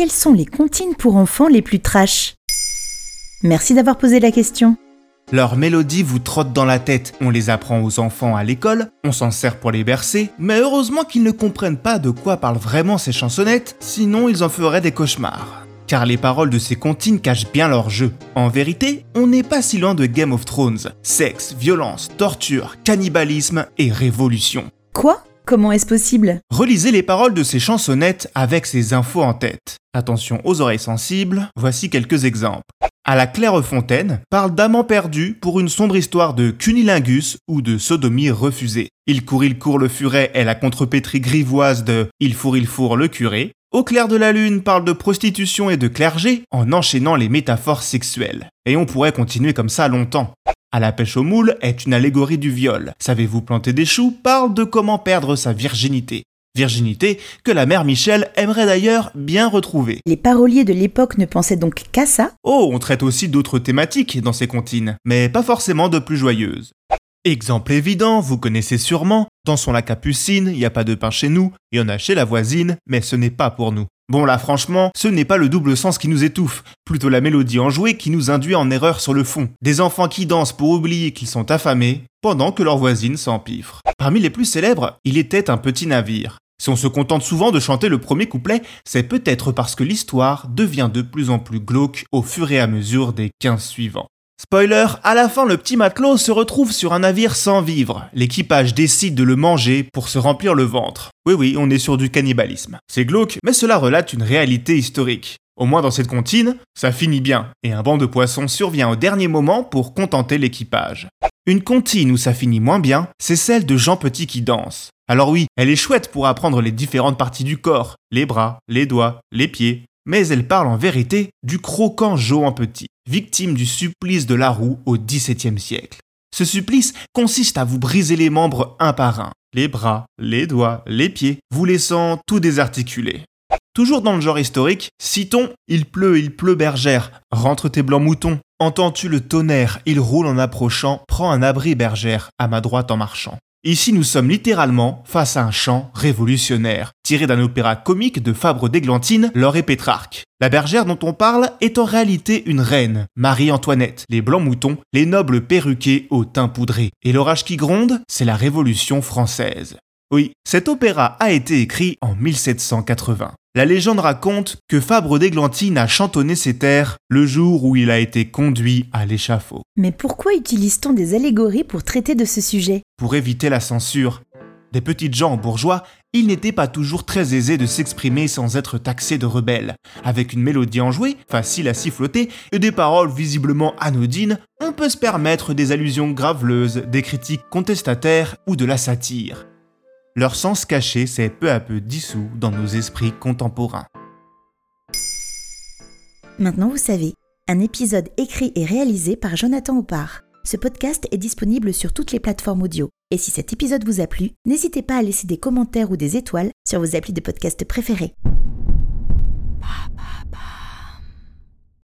quelles sont les comptines pour enfants les plus trash? Merci d'avoir posé la question. Leurs mélodies vous trottent dans la tête, on les apprend aux enfants à l'école, on s'en sert pour les bercer, mais heureusement qu'ils ne comprennent pas de quoi parlent vraiment ces chansonnettes, sinon ils en feraient des cauchemars. Car les paroles de ces comptines cachent bien leur jeu. En vérité, on n'est pas si loin de Game of Thrones. Sexe, violence, torture, cannibalisme et révolution. Quoi? Comment est-ce possible? Relisez les paroles de ces chansonnettes avec ces infos en tête. Attention aux oreilles sensibles, voici quelques exemples à la Clairefontaine parle d'amants perdus pour une sombre histoire de cunilingus ou de sodomie refusée. Il court, il court le furet est la contrepétrie grivoise de Il fourre, il fourre le curé. Au clair de la lune parle de prostitution et de clergé en enchaînant les métaphores sexuelles. Et on pourrait continuer comme ça longtemps. À la pêche aux moules est une allégorie du viol. Savez-vous planter des choux? Parle de comment perdre sa virginité. Virginité que la mère Michel aimerait d'ailleurs bien retrouver. Les paroliers de l'époque ne pensaient donc qu'à ça? Oh, on traite aussi d'autres thématiques dans ces comptines, mais pas forcément de plus joyeuses. Exemple évident, vous connaissez sûrement, dansons la capucine, il a pas de pain chez nous, il y en a chez la voisine, mais ce n'est pas pour nous. Bon là franchement, ce n'est pas le double sens qui nous étouffe, plutôt la mélodie enjouée qui nous induit en erreur sur le fond. Des enfants qui dansent pour oublier qu'ils sont affamés, pendant que leur voisine s'empiffre. Parmi les plus célèbres, il était un petit navire. Si on se contente souvent de chanter le premier couplet, c'est peut-être parce que l'histoire devient de plus en plus glauque au fur et à mesure des 15 suivants. Spoiler, à la fin le petit matelot se retrouve sur un navire sans vivre. L'équipage décide de le manger pour se remplir le ventre. Oui oui, on est sur du cannibalisme. C'est glauque, mais cela relate une réalité historique. Au moins dans cette comptine, ça finit bien, et un banc de poissons survient au dernier moment pour contenter l'équipage. Une comptine où ça finit moins bien, c'est celle de Jean Petit qui danse. Alors oui, elle est chouette pour apprendre les différentes parties du corps, les bras, les doigts, les pieds, mais elle parle en vérité du croquant Johan Petit, victime du supplice de la roue au XVIIe siècle. Ce supplice consiste à vous briser les membres un par un, les bras, les doigts, les pieds, vous laissant tout désarticulé. Toujours dans le genre historique, citons Il pleut, il pleut bergère, rentre tes blancs moutons, entends-tu le tonnerre, il roule en approchant, prends un abri bergère, à ma droite en marchant. Ici, nous sommes littéralement face à un chant révolutionnaire, tiré d'un opéra comique de Fabre d'Églantine, Laure et Pétrarque. La bergère dont on parle est en réalité une reine, Marie-Antoinette, les blancs moutons, les nobles perruqués au teint poudré. Et l'orage qui gronde, c'est la Révolution française. Oui, cet opéra a été écrit en 1780. La légende raconte que Fabre d'Églantine a chantonné ses terres le jour où il a été conduit à l'échafaud. Mais pourquoi utilise-t-on des allégories pour traiter de ce sujet? Pour éviter la censure. Des petites gens bourgeois, il n'était pas toujours très aisé de s'exprimer sans être taxé de rebelle. Avec une mélodie enjouée, facile à siffloter, et des paroles visiblement anodines, on peut se permettre des allusions graveleuses, des critiques contestataires ou de la satire. Leur sens caché s'est peu à peu dissous dans nos esprits contemporains. Maintenant vous savez, un épisode écrit et réalisé par Jonathan Oppard. Ce podcast est disponible sur toutes les plateformes audio. Et si cet épisode vous a plu, n'hésitez pas à laisser des commentaires ou des étoiles sur vos applis de podcast préférés.